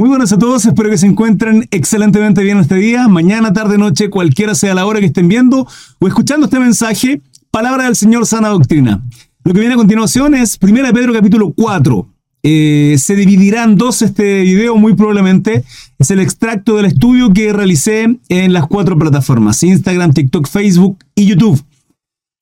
Muy buenas a todos, espero que se encuentren excelentemente bien este día, mañana, tarde, noche, cualquiera sea la hora que estén viendo o escuchando este mensaje, palabra del Señor sana doctrina. Lo que viene a continuación es 1 Pedro capítulo 4. Eh, se dividirá en dos este video muy probablemente. Es el extracto del estudio que realicé en las cuatro plataformas, Instagram, TikTok, Facebook y YouTube.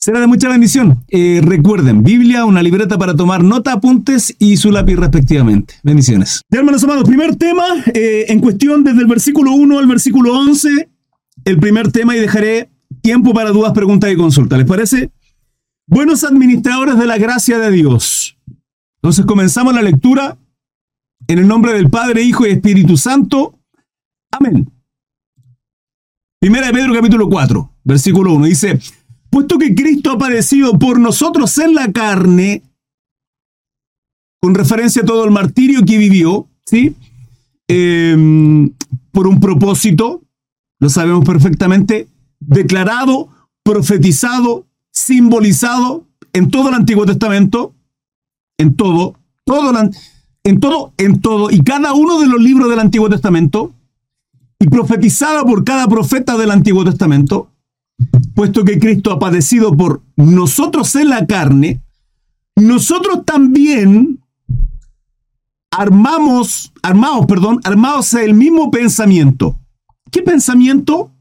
Será de mucha bendición. Eh, recuerden, Biblia, una libreta para tomar nota, apuntes y su lápiz respectivamente. Bendiciones. Ya hermanos amados, primer tema eh, en cuestión desde el versículo 1 al versículo 11. El primer tema y dejaré tiempo para dudas, preguntas y consultas. ¿Les parece? Buenos administradores de la gracia de Dios. Entonces comenzamos la lectura en el nombre del Padre, Hijo y Espíritu Santo. Amén. Primera de Pedro capítulo 4, versículo 1. Dice, puesto que Cristo ha padecido por nosotros en la carne, con referencia a todo el martirio que vivió, ¿sí? Em, por un propósito, lo sabemos perfectamente, declarado, profetizado, simbolizado en todo el Antiguo Testamento, en todo, todo, en todo, en todo, y cada uno de los libros del Antiguo Testamento, y profetizado por cada profeta del Antiguo Testamento, puesto que Cristo ha padecido por nosotros en la carne, nosotros también armamos, armados, perdón, armados el mismo pensamiento. ¿Qué pensamiento?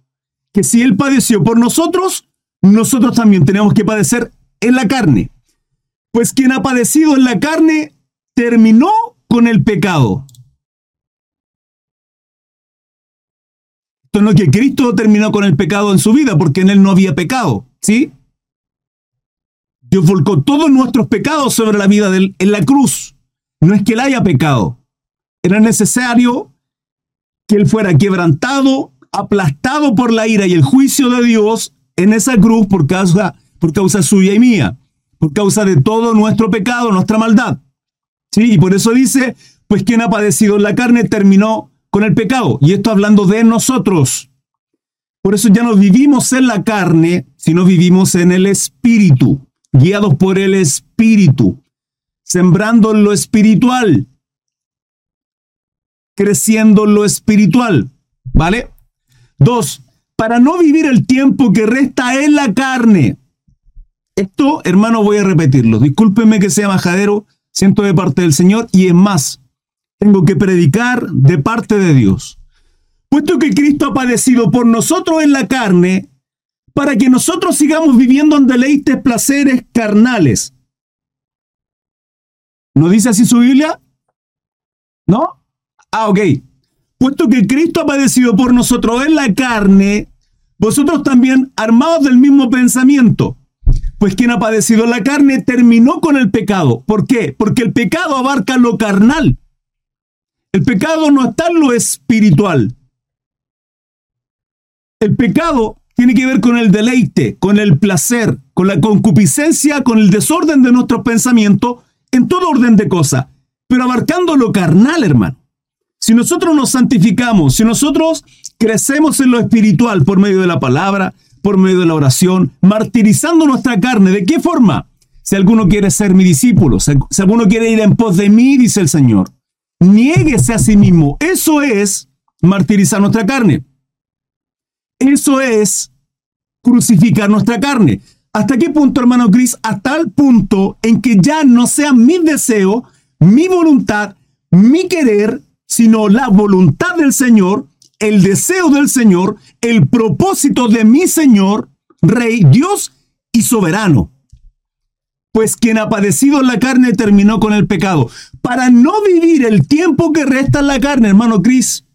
Que si Él padeció por nosotros, nosotros también tenemos que padecer en la carne. Pues quien ha padecido en la carne terminó con el pecado. No que Cristo terminó con el pecado en su vida, porque en él no había pecado, ¿sí? Dios volcó todos nuestros pecados sobre la vida en la cruz. No es que él haya pecado. Era necesario que él fuera quebrantado, aplastado por la ira y el juicio de Dios en esa cruz por causa, por causa suya y mía, por causa de todo nuestro pecado, nuestra maldad. ¿Sí? Y por eso dice, pues quien ha padecido en la carne terminó con el pecado. Y esto hablando de nosotros. Por eso ya no vivimos en la carne, sino vivimos en el espíritu, guiados por el espíritu, sembrando lo espiritual, creciendo lo espiritual. ¿Vale? Dos, para no vivir el tiempo que resta en la carne. Esto, hermano, voy a repetirlo. Discúlpenme que sea majadero, siento de parte del Señor y es más, tengo que predicar de parte de Dios. Puesto que Cristo ha padecido por nosotros en la carne, para que nosotros sigamos viviendo en deleites, placeres carnales. ¿No dice así su Biblia? ¿No? Ah, ok. Puesto que Cristo ha padecido por nosotros en la carne, vosotros también armados del mismo pensamiento. Pues quien ha padecido en la carne terminó con el pecado. ¿Por qué? Porque el pecado abarca lo carnal. El pecado no está en lo espiritual. El pecado tiene que ver con el deleite, con el placer, con la concupiscencia, con el desorden de nuestros pensamientos, en todo orden de cosas, pero abarcando lo carnal, hermano. Si nosotros nos santificamos, si nosotros crecemos en lo espiritual por medio de la palabra, por medio de la oración, martirizando nuestra carne, ¿de qué forma? Si alguno quiere ser mi discípulo, si alguno quiere ir en pos de mí, dice el Señor, Niéguese a sí mismo. Eso es martirizar nuestra carne. Eso es crucificar nuestra carne. ¿Hasta qué punto, hermano Cris? Hasta el punto en que ya no sea mi deseo, mi voluntad, mi querer, sino la voluntad del Señor, el deseo del Señor, el propósito de mi Señor, Rey, Dios y soberano pues quien ha padecido la carne terminó con el pecado. Para no vivir el tiempo que resta en la carne, hermano Cris,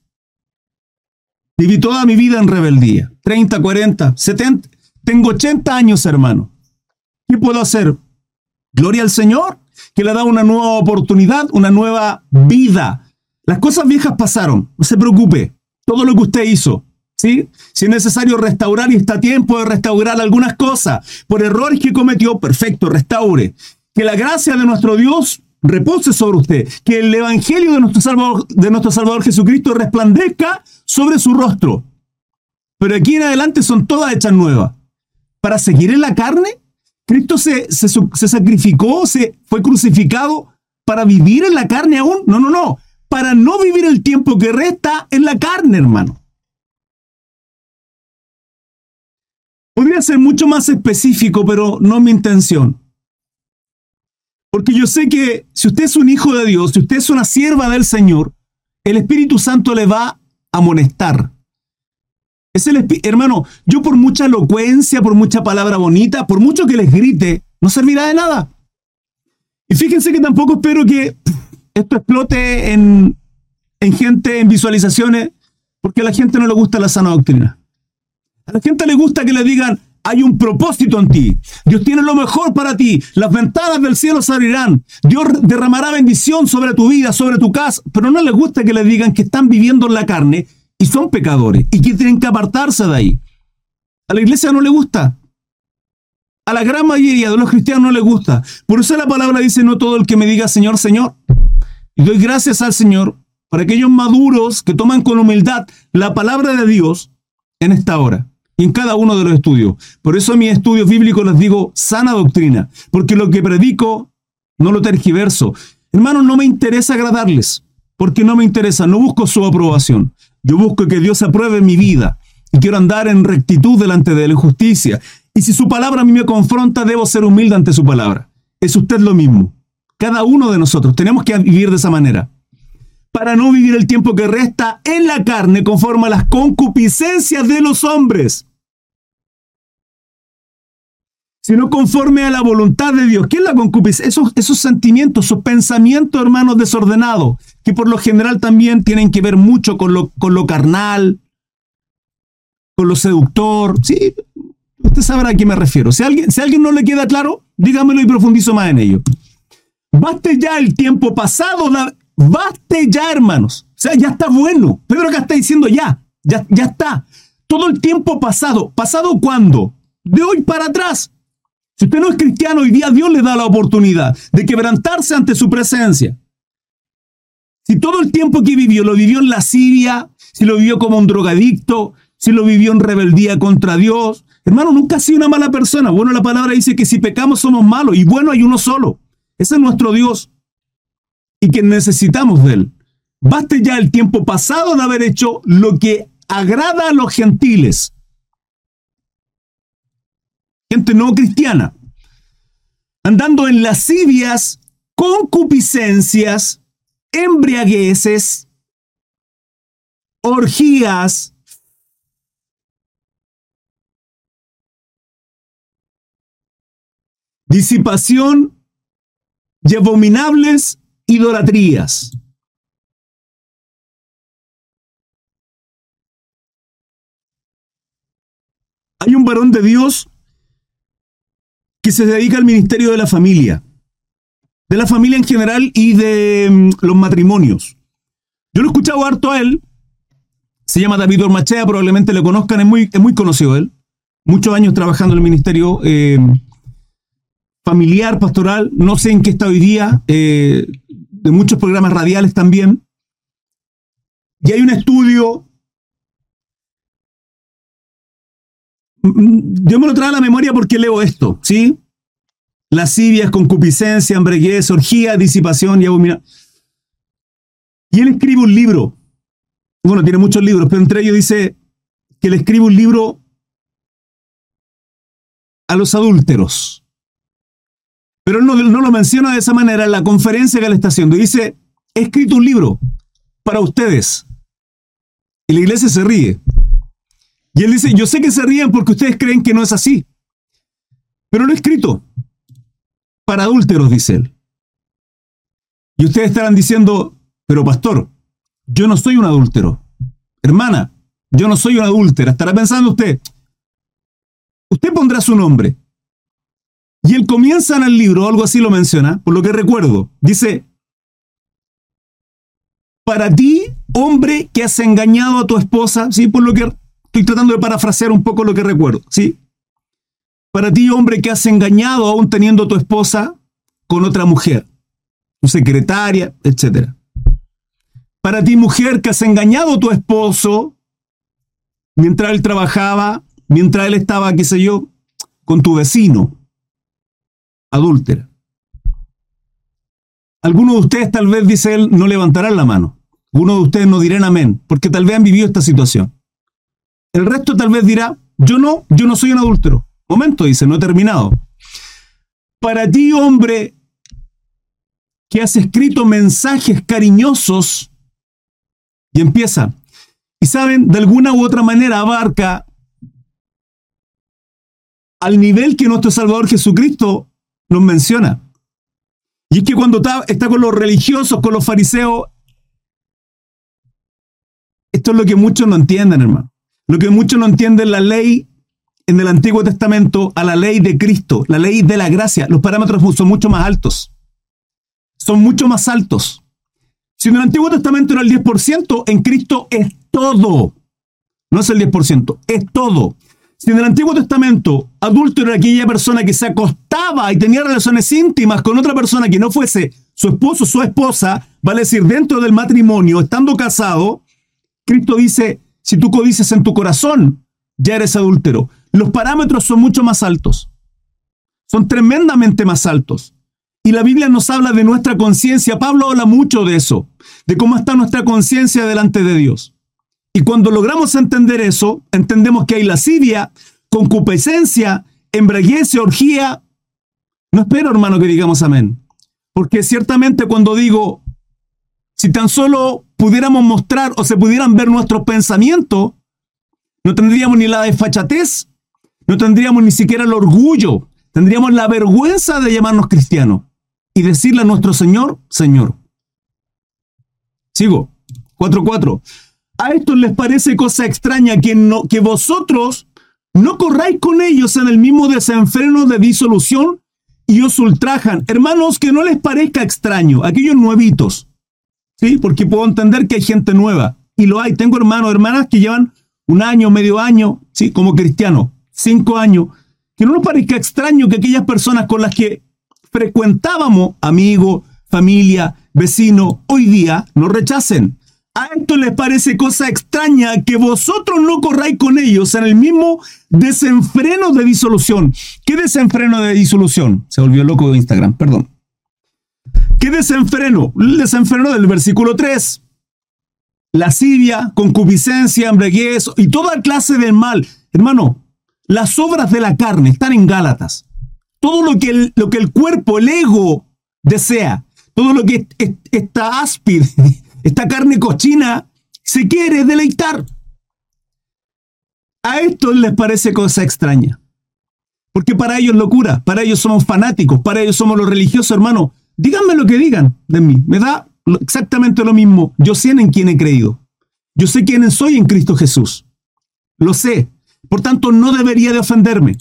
viví toda mi vida en rebeldía. 30, 40, 70, tengo 80 años, hermano. ¿Qué puedo hacer? Gloria al Señor, que le da una nueva oportunidad, una nueva vida. Las cosas viejas pasaron, no se preocupe. Todo lo que usted hizo, si es necesario restaurar y está tiempo de restaurar algunas cosas por errores que cometió, perfecto, restaure. Que la gracia de nuestro Dios repose sobre usted. Que el Evangelio de nuestro Salvador, de nuestro Salvador Jesucristo resplandezca sobre su rostro. Pero aquí en adelante son todas hechas nuevas. Para seguir en la carne, Cristo se, se sacrificó, se fue crucificado para vivir en la carne aún. No, no, no. para no vivir el tiempo que resta en la carne, hermano. Podría ser mucho más específico, pero no mi intención. Porque yo sé que si usted es un hijo de Dios, si usted es una sierva del Señor, el Espíritu Santo le va a amonestar. Es el hermano, yo por mucha elocuencia, por mucha palabra bonita, por mucho que les grite, no servirá de nada. Y fíjense que tampoco espero que esto explote en, en gente, en visualizaciones, porque a la gente no le gusta la sana doctrina. A la gente le gusta que le digan, hay un propósito en ti. Dios tiene lo mejor para ti. Las ventanas del cielo se abrirán. Dios derramará bendición sobre tu vida, sobre tu casa. Pero no les gusta que le digan que están viviendo en la carne y son pecadores y que tienen que apartarse de ahí. A la iglesia no le gusta. A la gran mayoría de los cristianos no le gusta. Por eso la palabra dice, no todo el que me diga Señor, Señor. Y doy gracias al Señor para aquellos maduros que toman con humildad la palabra de Dios en esta hora en cada uno de los estudios. Por eso en mis estudios bíblicos les digo sana doctrina, porque lo que predico no lo tergiverso. Hermanos, no me interesa agradarles, porque no me interesa, no busco su aprobación. Yo busco que Dios apruebe mi vida y quiero andar en rectitud delante de la justicia. Y si su palabra a mí me confronta, debo ser humilde ante su palabra. Es usted lo mismo. Cada uno de nosotros tenemos que vivir de esa manera para no vivir el tiempo que resta en la carne conforme a las concupiscencias de los hombres, sino conforme a la voluntad de Dios. ¿Qué es la concupiscencia? Esos, esos sentimientos, esos pensamientos, hermanos, desordenados, que por lo general también tienen que ver mucho con lo, con lo carnal, con lo seductor. Sí, usted sabrá a qué me refiero. Si a alguien, si alguien no le queda claro, dígamelo y profundizo más en ello. Baste ya el tiempo pasado Baste ya, hermanos. O sea, ya está bueno. Pedro acá está diciendo ya, ya, ya está. Todo el tiempo pasado. ¿Pasado cuándo? De hoy para atrás. Si usted no es cristiano, hoy día Dios le da la oportunidad de quebrantarse ante su presencia. Si todo el tiempo que vivió lo vivió en lascivia, si lo vivió como un drogadicto, si lo vivió en rebeldía contra Dios, hermano, nunca ha sido una mala persona. Bueno, la palabra dice que si pecamos somos malos y bueno hay uno solo. Ese es nuestro Dios y que necesitamos de Él. Baste ya el tiempo pasado de haber hecho lo que agrada a los gentiles. Gente no cristiana. Andando en lascivias, concupiscencias, embriagueces, orgías, disipación y abominables idolatrías. Hay un varón de Dios que se dedica al ministerio de la familia, de la familia en general y de mm, los matrimonios. Yo lo he escuchado harto a él, se llama David Ormachea, probablemente le conozcan, es muy, es muy conocido él, muchos años trabajando en el ministerio eh, familiar, pastoral, no sé en qué está hoy día, eh, de muchos programas radiales también. Y hay un estudio, yo me lo traigo a la memoria porque leo esto, ¿sí? Lascivias, concupiscencia, embreguez, orgía, disipación y abominación. Y él escribe un libro. Bueno, tiene muchos libros, pero entre ellos dice que le escribe un libro a los adúlteros. Pero él no, lo menciona de esa manera en la conferencia que él está haciendo. Dice, he escrito un libro para ustedes. Y la iglesia se ríe. Y él dice, yo sé que se ríen porque ustedes creen que no es así. Pero lo he escrito para adúlteros, dice él. Y ustedes estarán diciendo, pero pastor, yo no soy un adúltero. Hermana, yo no soy una adúltera. Estará pensando usted, usted pondrá su nombre. Y él comienza en el libro, algo así lo menciona, por lo que recuerdo. Dice, para ti, hombre que has engañado a tu esposa, ¿sí? Por lo que estoy tratando de parafrasear un poco lo que recuerdo, ¿sí? Para ti, hombre que has engañado aún teniendo tu esposa con otra mujer, tu secretaria, etc. Para ti, mujer que has engañado a tu esposo mientras él trabajaba, mientras él estaba, qué sé yo, con tu vecino adúltera. Algunos de ustedes tal vez, dice él, no levantarán la mano. Uno de ustedes no dirán amén, porque tal vez han vivido esta situación. El resto tal vez dirá, yo no, yo no soy un adúltero. Momento, dice, no he terminado. Para ti, hombre, que has escrito mensajes cariñosos, y empieza, y saben, de alguna u otra manera abarca al nivel que nuestro Salvador Jesucristo nos menciona. Y es que cuando está, está con los religiosos, con los fariseos, esto es lo que muchos no entienden, hermano. Lo que muchos no entienden la ley en el Antiguo Testamento a la ley de Cristo, la ley de la gracia. Los parámetros son mucho más altos. Son mucho más altos. Si en el Antiguo Testamento era el 10%, en Cristo es todo. No es el 10%, es todo. Si en el Antiguo Testamento adúltero era aquella persona que se acostaba y tenía relaciones íntimas con otra persona que no fuese su esposo o su esposa, vale decir, dentro del matrimonio, estando casado, Cristo dice, si tú codices en tu corazón, ya eres adúltero. Los parámetros son mucho más altos. Son tremendamente más altos. Y la Biblia nos habla de nuestra conciencia. Pablo habla mucho de eso, de cómo está nuestra conciencia delante de Dios. Y cuando logramos entender eso, entendemos que hay lascivia, concupiscencia, embraguez, orgía. No espero, hermano, que digamos amén. Porque ciertamente cuando digo, si tan solo pudiéramos mostrar o se pudieran ver nuestros pensamientos, no tendríamos ni la desfachatez, no tendríamos ni siquiera el orgullo, tendríamos la vergüenza de llamarnos cristianos y decirle a nuestro Señor, Señor. Sigo. 4.4 a estos les parece cosa extraña que, no, que vosotros no corráis con ellos en el mismo desenfreno de disolución y os ultrajan. Hermanos, que no les parezca extraño, aquellos nuevitos, ¿sí? Porque puedo entender que hay gente nueva, y lo hay. Tengo hermanos, hermanas que llevan un año, medio año, ¿sí? Como cristianos, cinco años. Que no nos parezca extraño que aquellas personas con las que frecuentábamos, amigos, familia, vecinos, hoy día nos rechacen. A esto les parece cosa extraña que vosotros no corráis con ellos en el mismo desenfreno de disolución. ¿Qué desenfreno de disolución? Se volvió loco de Instagram, perdón. ¿Qué desenfreno? El desenfreno del versículo 3. Lascivia, concupiscencia, embriaguez y toda clase de mal. Hermano, las obras de la carne están en Gálatas. Todo lo que el, lo que el cuerpo, el ego desea, todo lo que está áspide, esta carne cochina se quiere deleitar. A esto les parece cosa extraña. Porque para ellos locura, para ellos somos fanáticos, para ellos somos los religiosos, hermano. Díganme lo que digan de mí. Me da exactamente lo mismo. Yo sé en quién he creído. Yo sé quién soy en Cristo Jesús. Lo sé. Por tanto, no debería de ofenderme.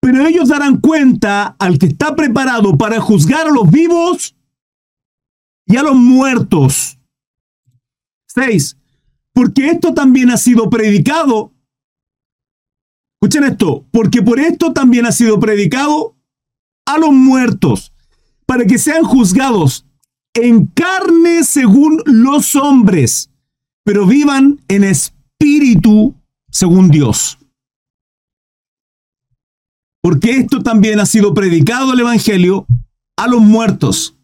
Pero ellos darán cuenta al que está preparado para juzgar a los vivos y a los muertos. 6. Porque esto también ha sido predicado. Escuchen esto, porque por esto también ha sido predicado a los muertos, para que sean juzgados en carne según los hombres, pero vivan en espíritu según Dios. Porque esto también ha sido predicado el Evangelio a los muertos.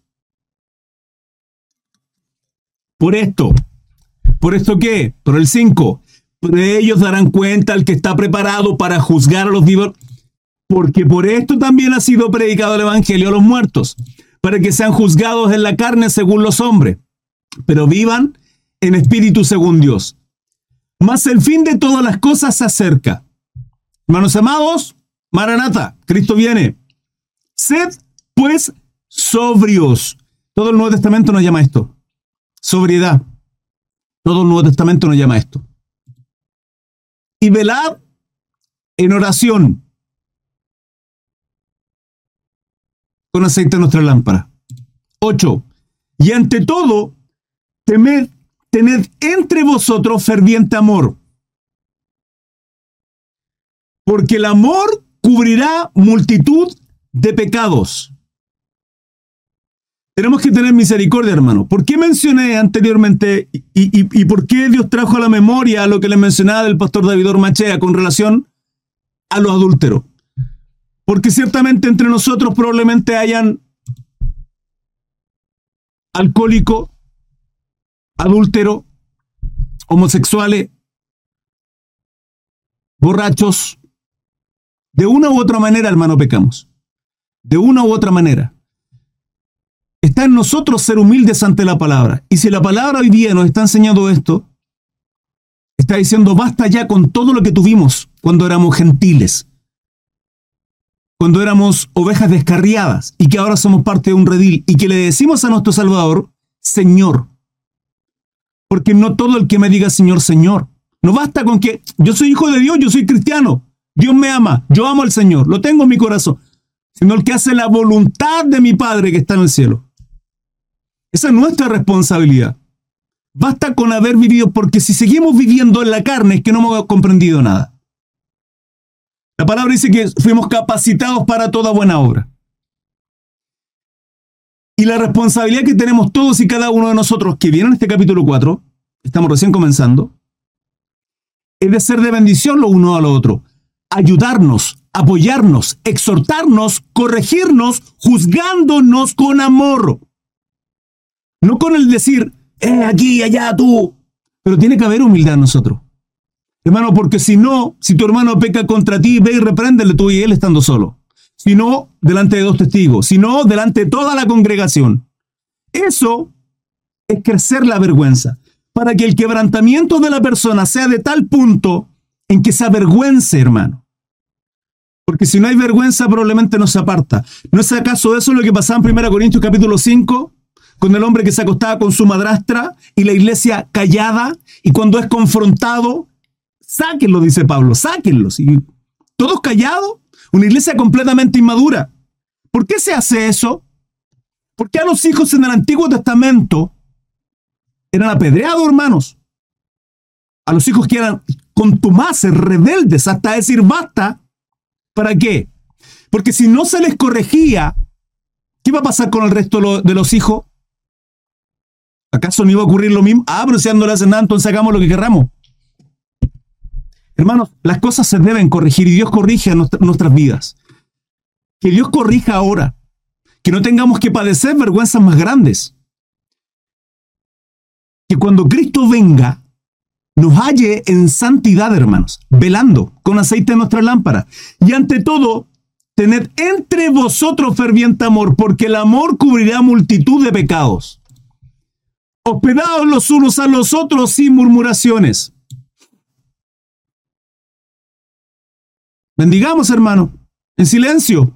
Por esto, ¿Por esto qué? Por el 5. Pero ellos darán cuenta al que está preparado para juzgar a los vivos, porque por esto también ha sido predicado el Evangelio a los muertos, para que sean juzgados en la carne según los hombres, pero vivan en espíritu según Dios. Mas el fin de todas las cosas se acerca. Hermanos amados, Maranata, Cristo viene. Sed, pues, sobrios. Todo el Nuevo Testamento nos llama esto. Sobriedad. Todo el Nuevo Testamento nos llama esto. Y velad en oración con aceite en nuestra lámpara. 8. Y ante todo, temed, tened entre vosotros ferviente amor. Porque el amor cubrirá multitud de pecados. Tenemos que tener misericordia, hermano. ¿Por qué mencioné anteriormente y, por qué Dios trajo a la memoria lo que le mencionaba del pastor David Ormachea con relación a los adúlteros? Porque ciertamente entre nosotros probablemente hayan alcohólicos, adúltero, homosexuales, borrachos. De una u otra manera, hermano, pecamos. De una u otra manera. Está en nosotros ser humildes ante la palabra. Y si la palabra hoy día nos está enseñando esto, está diciendo, basta ya con todo lo que tuvimos cuando éramos gentiles, cuando éramos ovejas descarriadas y que ahora somos parte de un redil y que le decimos a nuestro Salvador, Señor. Porque no todo el que me diga Señor, Señor. No basta con que yo soy hijo de Dios, yo soy cristiano, Dios me ama, yo amo al Señor, lo tengo en mi corazón, sino el que hace la voluntad de mi Padre que está en el cielo. Esa es nuestra responsabilidad. Basta con haber vivido, porque si seguimos viviendo en la carne es que no hemos comprendido nada. La palabra dice que fuimos capacitados para toda buena obra. Y la responsabilidad que tenemos todos y cada uno de nosotros que vienen en este capítulo 4, estamos recién comenzando, es de ser de bendición lo uno a lo otro. Ayudarnos, apoyarnos, exhortarnos, corregirnos, juzgándonos con amor. No con el decir, eh, aquí, allá, tú. Pero tiene que haber humildad en nosotros. Hermano, porque si no, si tu hermano peca contra ti, ve y repréndele tú y él estando solo. Si no, delante de dos testigos. Si no, delante de toda la congregación. Eso es crecer la vergüenza para que el quebrantamiento de la persona sea de tal punto en que se avergüence, hermano. Porque si no hay vergüenza, probablemente no se aparta. ¿No es acaso eso lo que pasaba en 1 Corintios capítulo 5? Con el hombre que se acostaba con su madrastra y la iglesia callada, y cuando es confrontado, sáquenlo, dice Pablo, sáquenlo. Y todos callados, una iglesia completamente inmadura. ¿Por qué se hace eso? Porque a los hijos en el Antiguo Testamento eran apedreados, hermanos. A los hijos que eran contumaces, rebeldes, hasta decir basta. ¿Para qué? Porque si no se les corregía, ¿qué va a pasar con el resto de los hijos? ¿Acaso no iba a ocurrir lo mismo? Ah, pero si no le hacen nada, entonces hagamos lo que querramos. Hermanos, las cosas se deben corregir y Dios corrige a nuestras vidas. Que Dios corrija ahora. Que no tengamos que padecer vergüenzas más grandes que cuando Cristo venga, nos halle en santidad, hermanos, velando con aceite en nuestra lámpara. Y ante todo, tened entre vosotros ferviente amor, porque el amor cubrirá multitud de pecados. Hospedados los unos a los otros sin murmuraciones. Bendigamos, hermano, en silencio.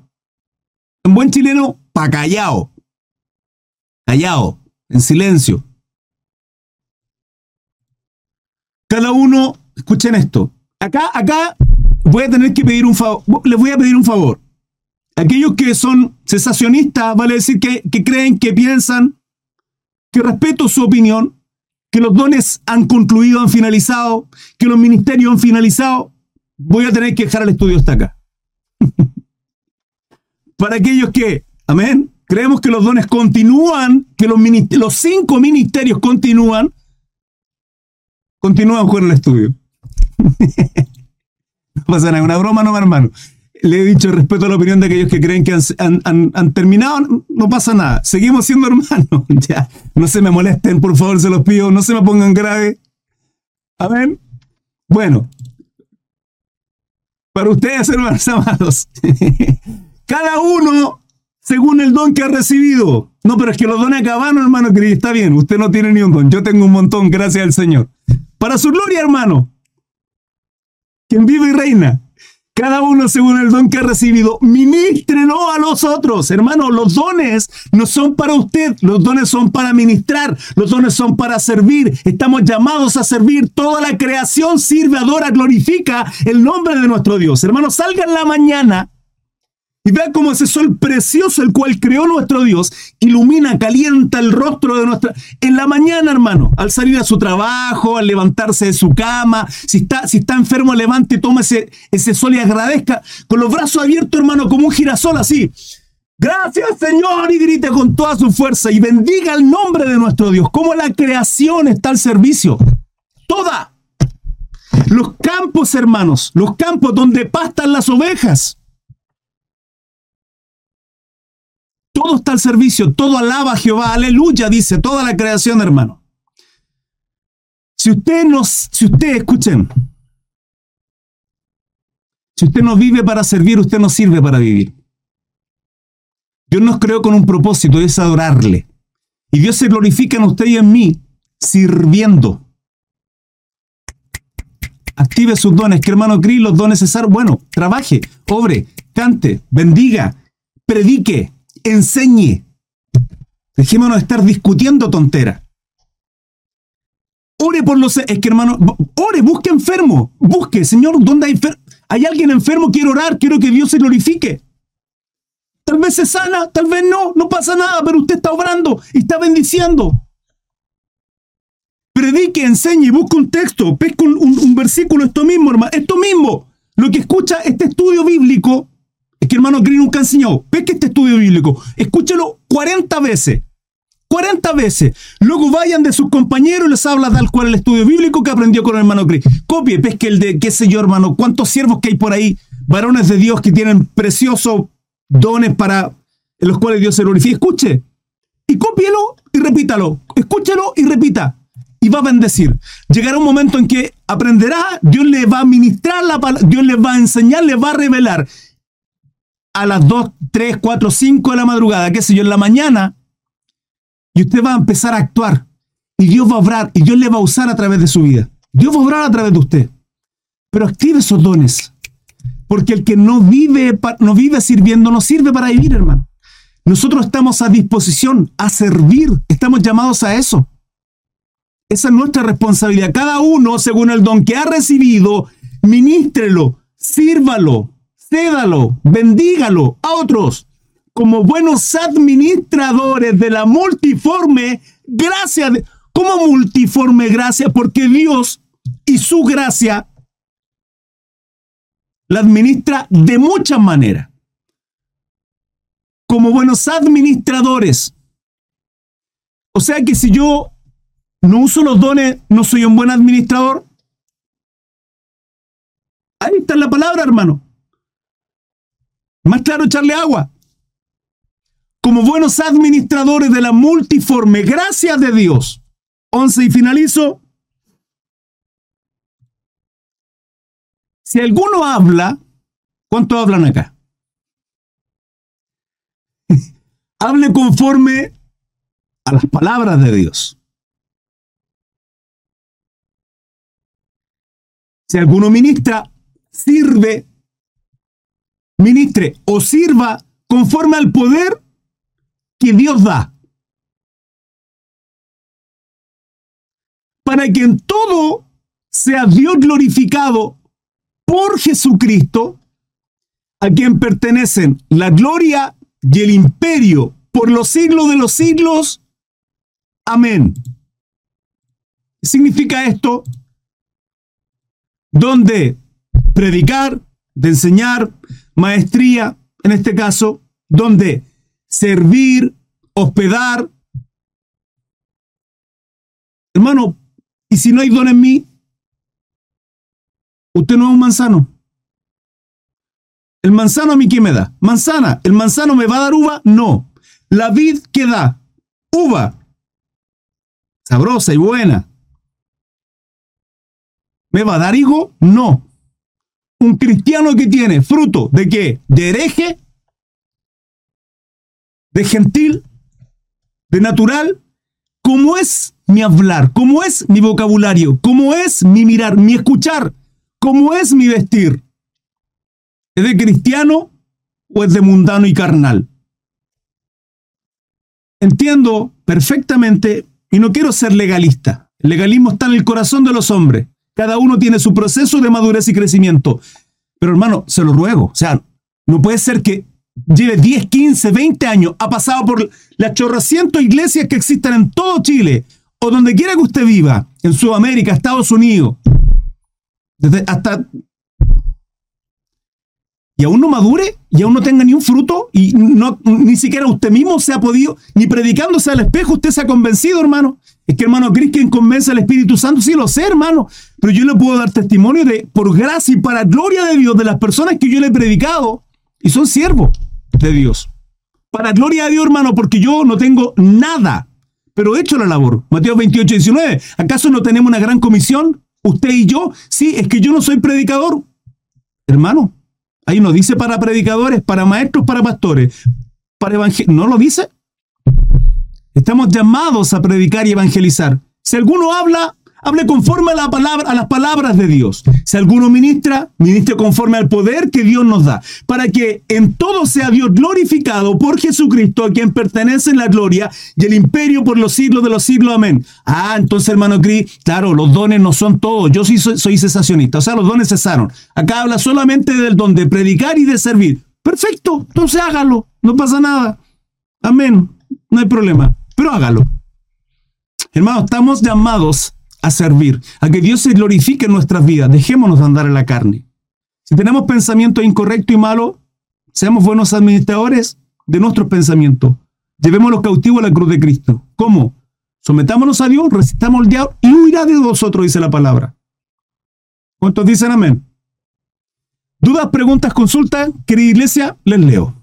En buen chileno, pa' callao. Callao, en silencio. Cada uno, escuchen esto. Acá, acá voy a tener que pedir un favor. Les voy a pedir un favor. Aquellos que son cesacionistas, vale decir que, que creen, que piensan, que respeto su opinión, que los dones han concluido, han finalizado, que los ministerios han finalizado, voy a tener que dejar el estudio hasta acá. Para aquellos que, amén, creemos que los dones continúan, que los, los cinco ministerios continúan, Continúa con el estudio. no pasa nada, una broma no, hermano. Le he dicho respeto a la opinión de aquellos que creen que han, terminado, no pasa nada. Seguimos siendo hermanos. ya, no se me molesten, por favor, se los pido, no se me pongan grave. Amén. Bueno, para ustedes, hermanos amados, cada uno según el don que ha recibido. No, pero es que los dones acabaron, hermano, está bien, usted no tiene ni un don, yo tengo un montón, gracias al Señor. Para su gloria, hermano. Quien vive y reina. Cada uno según el don que ha recibido, ministrelo a los otros. Hermano, los dones no son para usted, los dones son para ministrar, los dones son para servir. Estamos llamados a servir. Toda la creación sirve, adora, glorifica el nombre de nuestro Dios. Hermano, salga en la mañana y vea cómo ese sol precioso, el cual creó nuestro Dios, ilumina, calienta el rostro de nuestra... En la mañana, hermano, al salir a su trabajo, al levantarse de su cama, si está, si está enfermo, levante, toma ese, ese sol y agradezca, con los brazos abiertos, hermano, como un girasol así. Gracias, Señor, y grite con toda su fuerza y bendiga el nombre de nuestro Dios, como la creación está al servicio. Toda. Los campos, hermanos, los campos donde pastan las ovejas Todo está al servicio, todo alaba a Jehová, aleluya, dice toda la creación, hermano. Si usted no, si usted, escuchen, si usted no vive para servir, usted no sirve para vivir. Dios nos creó con un propósito, es adorarle. Y Dios se glorifica en usted y en mí, sirviendo. Active sus dones, que hermano Cris, los dones necesarios. Bueno, trabaje, obre, cante, bendiga, predique, enseñe. Dejémonos de estar discutiendo tonteras. Ore por los... Es que hermano, ore, busque enfermo. Busque, Señor, ¿dónde hay enfermo? ¿Hay alguien enfermo? Quiero orar, quiero que Dios se glorifique. Tal vez se sana, tal vez no, no pasa nada, pero usted está obrando y está bendiciendo. Predique, enseñe, busque un texto, pesca un, versículo, esto mismo, hermano, esto mismo. Lo que escucha este estudio bíblico, es que hermano Green nunca enseñó, pesque este estudio bíblico, escúchelo 40 veces. 40 veces. Luego vayan de sus compañeros y les habla tal cual el estudio bíblico que aprendió con el hermano Cris. Copie, pesque el de, qué sé yo, hermano, cuántos siervos que hay por ahí, varones de Dios que tienen preciosos dones para los cuales Dios se glorifica. Escuche y cópielo y repítalo. Escúchelo y repita. Y va a bendecir. Llegará un momento en que aprenderá, Dios le va a ministrar la palabra, Dios le va a enseñar, le va a revelar. A las 2, 3, 4, 5 de la madrugada, qué sé yo, en la mañana, y usted va a empezar a actuar. Y Dios va a obrar y Dios le va a usar a través de su vida. Dios va a obrar a través de usted. Pero active esos dones. Porque el que no vive, no vive sirviendo no sirve para vivir, hermano. Nosotros estamos a disposición a servir. Estamos llamados a eso. Esa es nuestra responsabilidad. Cada uno, según el don que ha recibido, ministrelo, sírvalo, cédalo, bendígalo a otros como buenos administradores de la multiforme gracia. De, ¿Cómo multiforme gracia? Porque Dios y su gracia la administra de muchas maneras. Como buenos administradores. O sea que si yo no uso los dones, no soy un buen administrador. Ahí está la palabra, hermano. Más claro, echarle agua como buenos administradores de la multiforme gracia de Dios. 11 y finalizo. Si alguno habla, ¿cuánto hablan acá? Hable conforme a las palabras de Dios. Si alguno ministra, sirve, ministre o sirva conforme al poder que Dios da. Para que en todo sea Dios glorificado por Jesucristo, a quien pertenecen la gloria y el imperio por los siglos de los siglos. Amén. ¿Qué significa esto? Donde predicar, de enseñar, maestría, en este caso, donde servir, hospedar. Hermano, ¿y si no hay don en mí? Usted no es un manzano. ¿El manzano a mí qué me da? Manzana. ¿El manzano me va a dar uva? No. La vid que da uva. Sabrosa y buena. ¿Me va a dar higo? No. Un cristiano que tiene fruto de qué? De hereje de gentil, de natural, cómo es mi hablar, cómo es mi vocabulario, cómo es mi mirar, mi escuchar, cómo es mi vestir. ¿Es de cristiano o es de mundano y carnal? Entiendo perfectamente y no quiero ser legalista. El legalismo está en el corazón de los hombres. Cada uno tiene su proceso de madurez y crecimiento. Pero hermano, se lo ruego. O sea, no puede ser que lleve 10, 15, 20 años, ha pasado por las chorrocientos iglesias que existen en todo Chile, o donde quiera que usted viva, en Sudamérica, Estados Unidos, desde hasta... Y aún no madure, y aún no tenga ni un fruto, y no, ni siquiera usted mismo se ha podido, ni predicándose al espejo, usted se ha convencido, hermano. Es que, hermano, ¿crees quien convence al Espíritu Santo? Sí, lo sé, hermano. Pero yo le puedo dar testimonio de, por gracia y para gloria de Dios, de las personas que yo le he predicado, y son siervos de Dios. Para gloria de Dios, hermano, porque yo no tengo nada, pero he hecho la labor. Mateo 28, 19. ¿Acaso no tenemos una gran comisión? Usted y yo. Sí, es que yo no soy predicador. Hermano, ahí no dice para predicadores, para maestros, para pastores, para evangelistas. ¿No lo dice? Estamos llamados a predicar y evangelizar. Si alguno habla, hable conforme a, la palabra, a las palabras de Dios. Si alguno ministra, ministre conforme al poder que Dios nos da, para que en todo sea Dios glorificado por Jesucristo, a quien pertenece la gloria y el imperio por los siglos de los siglos. Amén. Ah, entonces, hermano Cris, claro, los dones no son todos. Yo soy, soy cesacionista, o sea, los dones cesaron. Acá habla solamente del don de predicar y de servir. Perfecto, entonces hágalo, no pasa nada. Amén, no hay problema, pero hágalo. Hermano, estamos llamados a servir, a que Dios se glorifique en nuestras vidas. Dejémonos de andar en la carne. Si tenemos pensamiento incorrecto y malo, seamos buenos administradores de nuestros pensamientos. Llevémoslos cautivos a la cruz de Cristo. ¿Cómo? Sometámonos a Dios, resistamos al diablo y huirá de vosotros, dice la palabra. ¿Cuántos dicen amén? ¿Dudas, preguntas, consultas? Querida iglesia, les leo.